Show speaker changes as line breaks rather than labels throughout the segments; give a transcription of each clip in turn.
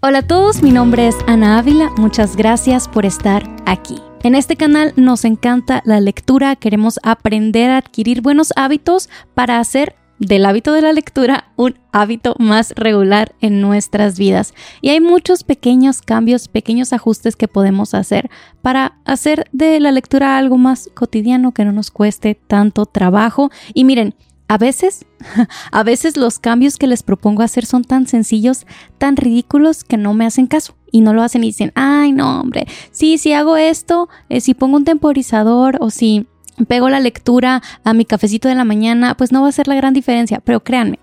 Hola a todos, mi nombre es Ana Ávila, muchas gracias por estar aquí. En este canal nos encanta la lectura, queremos aprender a adquirir buenos hábitos para hacer del hábito de la lectura un hábito más regular en nuestras vidas. Y hay muchos pequeños cambios, pequeños ajustes que podemos hacer para hacer de la lectura algo más cotidiano que no nos cueste tanto trabajo. Y miren, a veces, a veces los cambios que les propongo hacer son tan sencillos, tan ridículos que no me hacen caso y no lo hacen y dicen, ay no hombre, sí, si hago esto, eh, si pongo un temporizador o si pego la lectura a mi cafecito de la mañana, pues no va a ser la gran diferencia, pero créanme,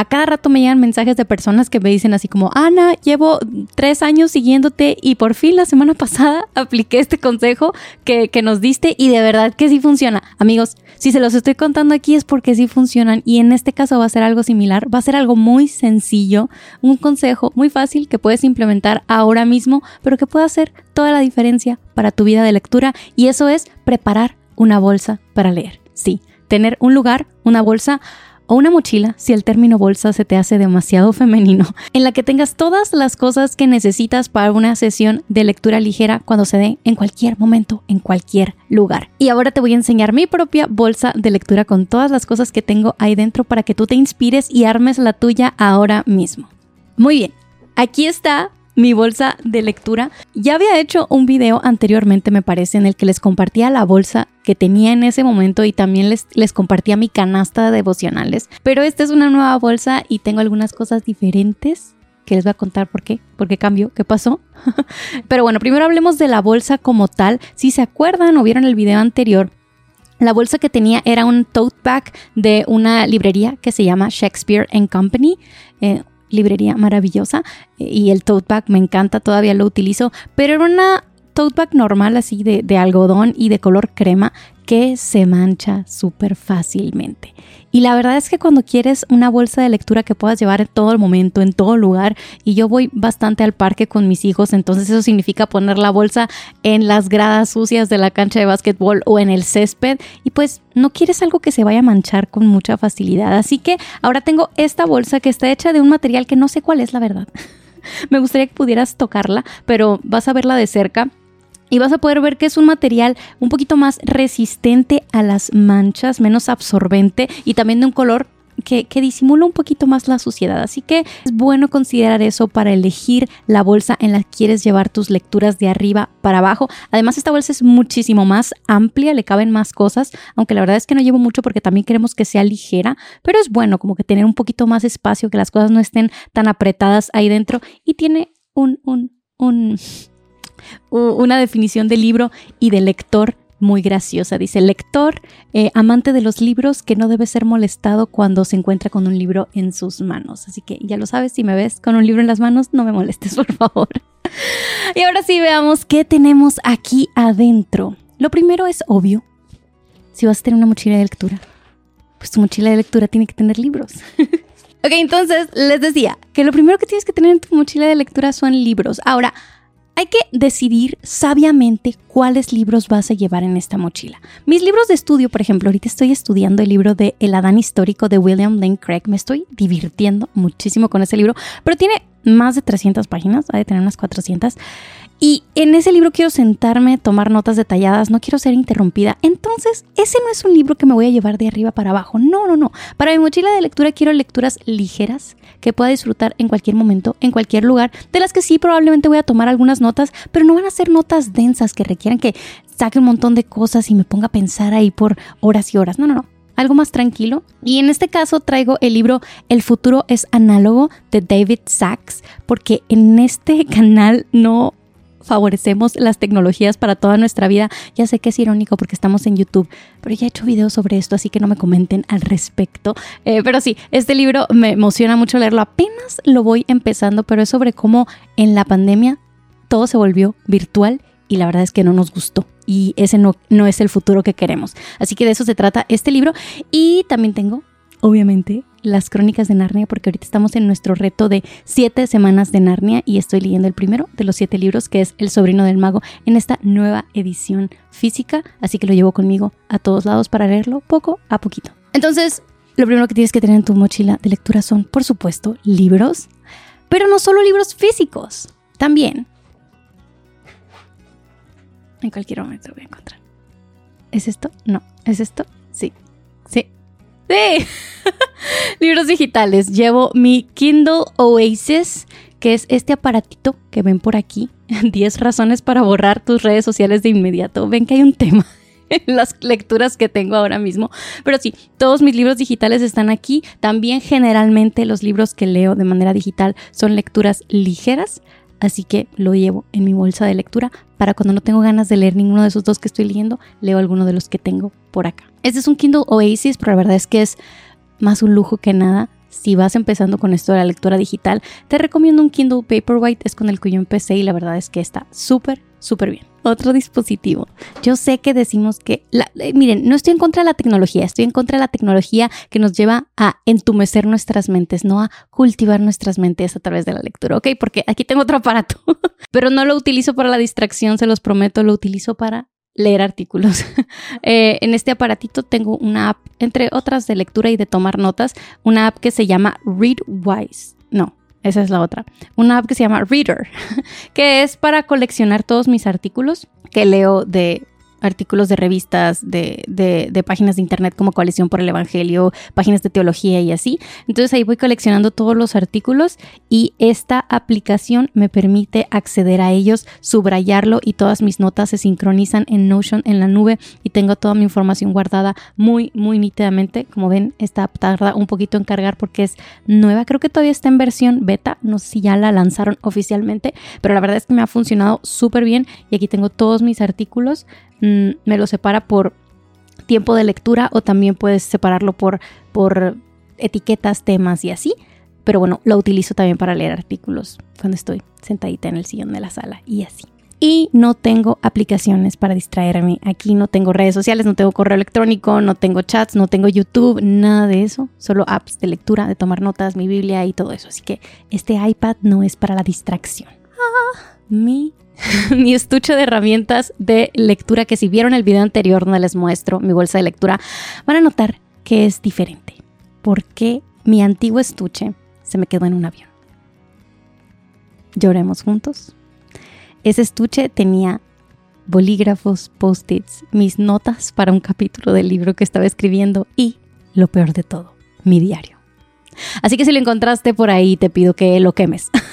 a cada rato me llegan mensajes de personas que me dicen así como, Ana, llevo tres años siguiéndote y por fin la semana pasada apliqué este consejo que, que, nos diste y de verdad que sí funciona. Amigos, si se los estoy contando aquí es porque sí funcionan y en este caso va a ser algo similar, va a ser algo muy sencillo, un consejo muy fácil que puedes implementar ahora mismo, pero que puede hacer toda la diferencia para tu vida de lectura y eso es preparar una bolsa para leer. Sí, tener un lugar, una bolsa o una mochila, si el término bolsa se te hace demasiado femenino, en la que tengas todas las cosas que necesitas para una sesión de lectura ligera cuando se dé en cualquier momento, en cualquier lugar. Y ahora te voy a enseñar mi propia bolsa de lectura con todas las cosas que tengo ahí dentro para que tú te inspires y armes la tuya ahora mismo. Muy bien, aquí está mi bolsa de lectura. Ya había hecho un video anteriormente, me parece, en el que les compartía la bolsa que tenía en ese momento y también les, les compartía mi canasta de devocionales. Pero esta es una nueva bolsa y tengo algunas cosas diferentes que les voy a contar por qué, por qué cambió, qué pasó. Pero bueno, primero hablemos de la bolsa como tal. Si se acuerdan o vieron el video anterior, la bolsa que tenía era un tote bag de una librería que se llama Shakespeare Company. Eh, librería maravillosa eh, y el tote bag me encanta, todavía lo utilizo, pero era una tote bag normal así de, de algodón y de color crema que se mancha súper fácilmente. Y la verdad es que cuando quieres una bolsa de lectura que puedas llevar en todo el momento, en todo lugar, y yo voy bastante al parque con mis hijos, entonces eso significa poner la bolsa en las gradas sucias de la cancha de básquetbol o en el césped, y pues no quieres algo que se vaya a manchar con mucha facilidad. Así que ahora tengo esta bolsa que está hecha de un material que no sé cuál es la verdad. Me gustaría que pudieras tocarla, pero vas a verla de cerca y vas a poder ver que es un material un poquito más resistente a las manchas, menos absorbente y también de un color que, disimula un poquito más la suciedad. Así que es bueno considerar eso para elegir la bolsa en la que quieres llevar tus lecturas de arriba para abajo. Además, esta bolsa es muchísimo más amplia, le caben más cosas, aunque la verdad es que no llevo mucho porque también queremos que sea ligera, pero es bueno como que tener un poquito más espacio, que las cosas no estén tan apretadas ahí dentro y tiene un, un, un una definición de libro y de lector muy graciosa. Dice, lector, eh, amante de los libros que no debe ser molestado cuando se encuentra con un libro en sus manos. Así que ya lo sabes, si me ves con un libro en las manos, no me molestes, por favor. y ahora sí veamos qué tenemos aquí adentro. Lo primero es obvio. Si vas a tener una mochila de lectura, pues tu mochila de lectura tiene que tener libros. ok, entonces les decía que lo primero que tienes que tener en tu mochila de lectura son libros. Ahora, hay que decidir sabiamente cuáles libros vas a llevar en esta mochila. Mis libros de estudio, por ejemplo, ahorita estoy estudiando el libro de El Adán histórico de William Lane Craig. Me estoy divirtiendo muchísimo con ese libro, pero tiene más de 300 páginas, ha de tener unas 400. Y en ese libro quiero sentarme, tomar notas detalladas, no quiero ser interrumpida. Entonces, ese no es un libro que me voy a llevar de arriba para abajo. No, no, no. Para mi mochila de lectura quiero lecturas ligeras que pueda disfrutar en cualquier momento, en cualquier lugar, de las que sí probablemente voy a tomar algunas notas, pero no van a ser notas densas que requieran que saque un montón de cosas y me ponga a pensar ahí por horas y horas. No, no, no algo más tranquilo. Y en este caso traigo el libro El futuro es análogo de David Sachs, porque en este canal no favorecemos las tecnologías para toda nuestra vida. Ya sé que es irónico porque estamos en YouTube, pero ya he hecho videos sobre esto, así que no me comenten al respecto. Eh, pero sí, este libro me emociona mucho leerlo. Apenas lo voy empezando, pero es sobre cómo en la pandemia todo se volvió virtual y la verdad es que no nos gustó y ese no, no es el futuro que queremos. Así que de eso se trata este libro y también tengo, obviamente, las crónicas de Narnia porque ahorita estamos en nuestro reto de siete semanas de Narnia y estoy leyendo el primero de los siete libros que es El sobrino del mago en esta nueva edición física, así que lo llevo conmigo a todos lados para leerlo poco a poquito. Entonces, lo primero que tienes que tener en tu mochila de lectura son, por supuesto, libros Pero no solo libros físicos, también. En cualquier momento lo voy a encontrar. ¿Es esto? No. ¿Es esto? Sí. Sí. Sí. libros digitales. Llevo mi Kindle Oasis, que es este aparatito que ven por aquí. 10 razones para borrar tus redes sociales de inmediato. Ven que hay un tema en las lecturas que tengo ahora mismo. Pero sí, todos mis libros digitales están aquí. También generalmente los libros que leo de manera digital son lecturas ligeras. Así que lo llevo en mi bolsa de lectura para cuando no tengo ganas de leer ninguno de esos dos que estoy leyendo, leo alguno de los que tengo por acá. Este es un Kindle Oasis, pero la verdad es que es más un lujo que nada. Si vas empezando con esto de la lectura digital, te recomiendo un Kindle Paperwhite, es con el que yo empecé y la verdad es que está súper, súper bien otro dispositivo. Yo sé que decimos que, eh, miren, no estoy en contra de la tecnología, estoy en contra de la tecnología que nos lleva a entumecer nuestras mentes, no a cultivar nuestras mentes a través de la lectura, ¿ok? Porque aquí tengo otro aparato, pero no lo utilizo para la distracción, se los prometo, lo utilizo para leer artículos. Eh, en este aparatito tengo una app, entre otras de lectura y de tomar notas, una app que se llama Readwise. No, esa es la otra. Una app que se llama Reader, que es para coleccionar todos mis artículos que leo de artículos de revistas, de, de, páginas de internet como Coalición por el Evangelio, páginas de teología y así. Entonces ahí voy coleccionando todos los artículos y esta aplicación me permite acceder a ellos, subrayarlo y todas mis notas se sincronizan en Notion en la nube y tengo toda mi información guardada muy, muy nítidamente. Como ven, esta tarda un poquito en cargar porque es nueva. Creo que todavía está en versión beta. No sé si ya la lanzaron oficialmente, pero la verdad es que me ha funcionado súper bien y aquí tengo todos mis artículos Mm, me lo separa por tiempo de lectura o también puedes separarlo por, por etiquetas, temas y así. Pero bueno, lo utilizo también para leer artículos cuando estoy sentadita en el sillón de la sala y así. Y no tengo aplicaciones para distraerme. Aquí no tengo redes sociales, no tengo correo electrónico, no tengo chats, no tengo YouTube, nada de eso. Solo apps de lectura, de tomar notas, mi Biblia y todo eso. Así que este iPad no es para la distracción. Ah, mi mi estuche de herramientas de lectura que si vieron el video anterior donde les muestro mi bolsa de lectura, van a notar que es diferente. Porque mi antiguo estuche se me quedó en un avión. Lloremos juntos. Ese estuche tenía bolígrafos, post-its, mis notas para un capítulo del libro que estaba escribiendo y, lo peor de todo, mi diario. Así que si lo encontraste por ahí, te pido que lo quemes.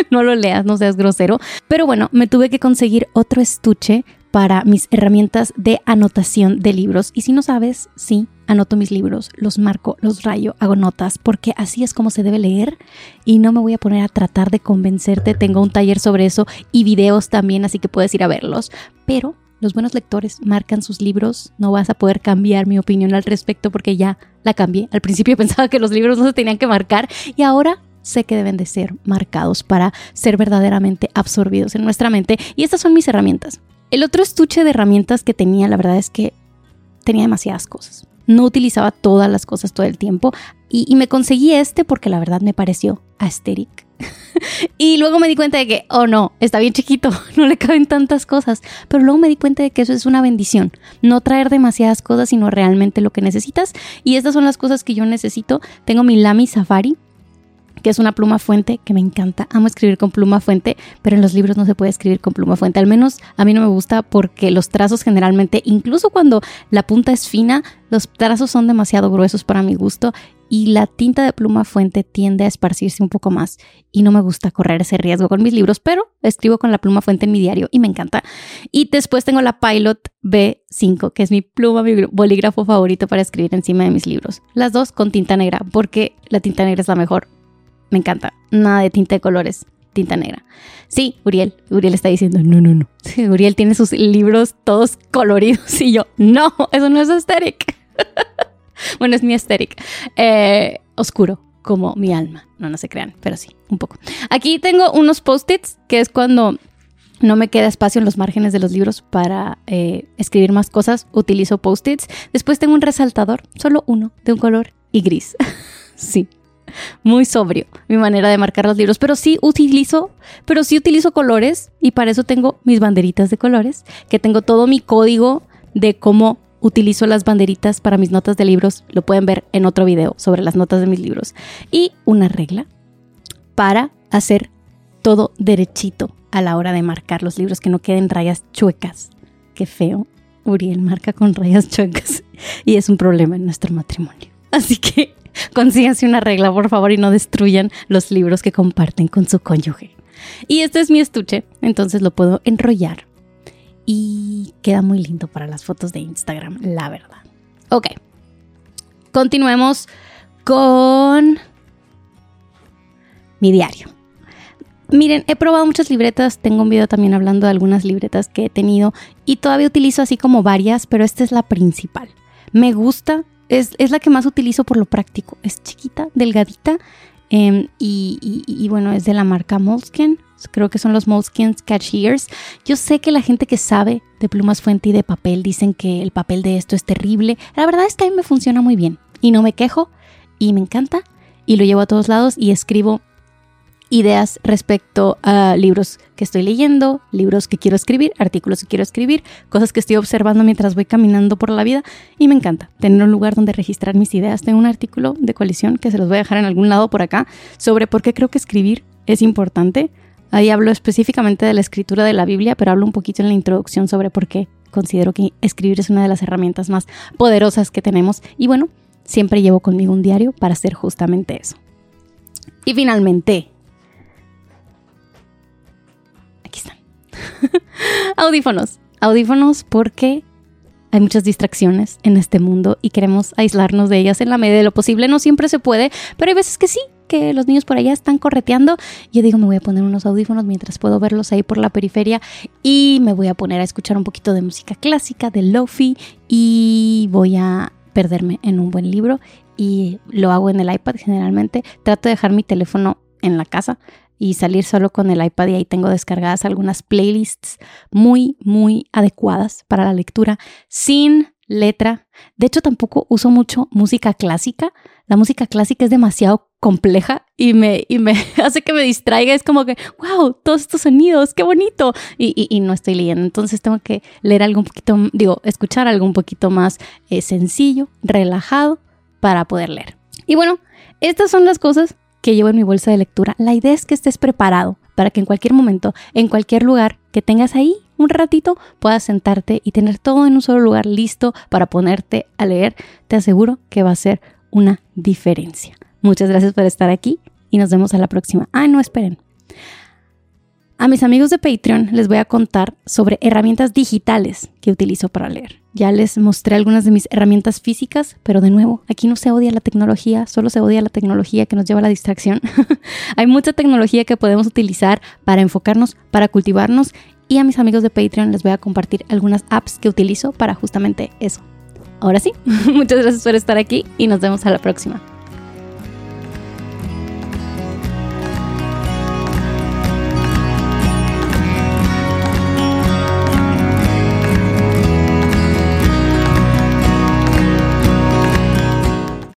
no lo leas, no seas grosero. Pero bueno, me tuve que conseguir otro estuche para mis herramientas de anotación de libros. Y si no sabes, sí, anoto mis libros, los marco, los rayo, hago notas, porque así es como se debe leer y no me voy a poner a tratar de convencerte. Tengo un taller sobre eso y videos también, así que puedes ir a verlos. Pero los buenos lectores marcan sus libros, no vas a poder cambiar mi opinión al respecto porque ya la cambié. Al principio pensaba que los libros no se tenían que marcar y ahora sé que deben de ser marcados para ser verdaderamente absorbidos en nuestra mente. Y estas son mis herramientas. El otro estuche de herramientas que tenía, la verdad es que tenía demasiadas cosas. No utilizaba todas las cosas todo el tiempo y, me conseguí este porque la verdad me pareció aesthetic. y luego me di cuenta de que, oh no, está bien chiquito, no le caben tantas cosas. Pero luego me di cuenta de que eso es una bendición. No traer demasiadas cosas, sino realmente lo que necesitas. Y estas son las cosas que yo necesito. Tengo mi Lamy Safari, que es una pluma fuente que me encanta. Amo escribir con pluma fuente, pero en los libros no se puede escribir con pluma fuente. Al menos a mí no me gusta porque los trazos generalmente, incluso cuando la punta es fina, los trazos son demasiado gruesos para mi gusto y la tinta de pluma fuente tiende a esparcirse un poco más y no me gusta correr ese riesgo con mis libros, pero escribo con la pluma fuente en mi diario y me encanta. Y después tengo la Pilot B5, que es mi pluma, mi bolígrafo favorito para escribir encima de mis libros. Las dos con tinta negra, porque la tinta negra es la mejor me encanta. Nada de tinta de colores, tinta negra. Sí, Uriel. Uriel está diciendo, no, no, no. Uriel tiene sus libros todos coloridos y yo, no, eso no es aesthetic. bueno, es mi aesthetic. Eh, oscuro, como mi alma. No, no se crean, pero sí, un poco. Aquí tengo unos post-its, que es cuando no me queda espacio en los márgenes de los libros para eh, escribir más cosas. Utilizo post-its. Después tengo un resaltador, solo uno, de un color y gris. sí, muy sobrio mi manera de marcar los libros, pero sí utilizo, pero sí utilizo colores y para eso tengo mis banderitas de colores, que tengo todo mi código de cómo utilizo las banderitas para mis notas de libros, lo pueden ver en otro video sobre las notas de mis libros, y una regla para hacer todo derechito a la hora de marcar los libros, que no queden rayas chuecas. Qué feo. Uriel marca con rayas chuecas y es un problema en nuestro matrimonio. Así que consíganse una regla, por favor, y no destruyan los libros que comparten con su cónyuge. Y este es mi estuche, entonces lo puedo enrollar. Y queda muy lindo para las fotos de Instagram, la verdad. Ok. Continuemos con mi diario. Miren, he probado muchas libretas, tengo un video también hablando de algunas libretas que he tenido y todavía utilizo así como varias, pero esta es la principal. Me gusta, es, la que más utilizo por lo práctico. Es chiquita, delgadita em, y, bueno, es de la marca Moleskine. Creo que son los Moleskine Cashiers. Yo sé que la gente que sabe de plumas fuente y de papel dicen que el papel de esto es terrible. La verdad es que a mí me funciona muy bien y no me quejo y me encanta y lo llevo a todos lados y escribo ideas respecto a libros que estoy leyendo, libros que quiero escribir, artículos que quiero escribir, cosas que estoy observando mientras voy caminando por la vida y me encanta tener un lugar donde registrar mis ideas. Tengo un artículo de colisión que se los voy a dejar en algún lado por acá sobre por qué creo que escribir es importante. Ahí hablo específicamente de la escritura de la Biblia, pero hablo un poquito en la introducción sobre por qué considero que escribir es una de las herramientas más poderosas que tenemos. Y bueno, siempre llevo conmigo un diario para hacer justamente eso. Y finalmente, audífonos. Audífonos porque hay muchas distracciones en este mundo y queremos aislarnos de ellas en la medida de lo posible. No siempre se puede, pero hay veces que sí, que los niños por allá están correteando. Yo digo, me voy a poner unos audífonos mientras puedo verlos ahí por la periferia y me voy a poner a escuchar un poquito de música clásica, de lofi y voy a perderme en un buen libro y lo hago en el iPad generalmente. Trato de dejar mi teléfono en la casa y salir solo con el iPad y ahí tengo descargadas algunas playlists muy, muy adecuadas para la lectura sin letra. De hecho, tampoco uso mucho música clásica. La música clásica es demasiado compleja y me, y me hace que me distraiga. Es como que, wow, todos estos sonidos, qué bonito. Y, y, no estoy leyendo. Entonces tengo que leer algo un poquito, digo, escuchar algo un poquito más eh, sencillo, relajado para poder leer. Y bueno, estas son las cosas que llevo en mi bolsa de lectura. La idea es que estés preparado para que en cualquier momento, en cualquier lugar que tengas ahí un ratito, puedas sentarte y tener todo en un solo lugar listo para ponerte a leer. Te aseguro que va a ser una diferencia. Muchas gracias por estar aquí y nos vemos a la próxima. Ah, no, esperen. A mis amigos de Patreon les voy a contar sobre herramientas digitales que utilizo para leer. Ya les mostré algunas de mis herramientas físicas, pero de nuevo, aquí no se odia la tecnología, solo se odia la tecnología que nos lleva a la distracción. Hay mucha tecnología que podemos utilizar para enfocarnos, para cultivarnos y a mis amigos de Patreon les voy a compartir algunas apps que utilizo para justamente eso. Ahora sí, muchas gracias por estar aquí y nos vemos a la próxima.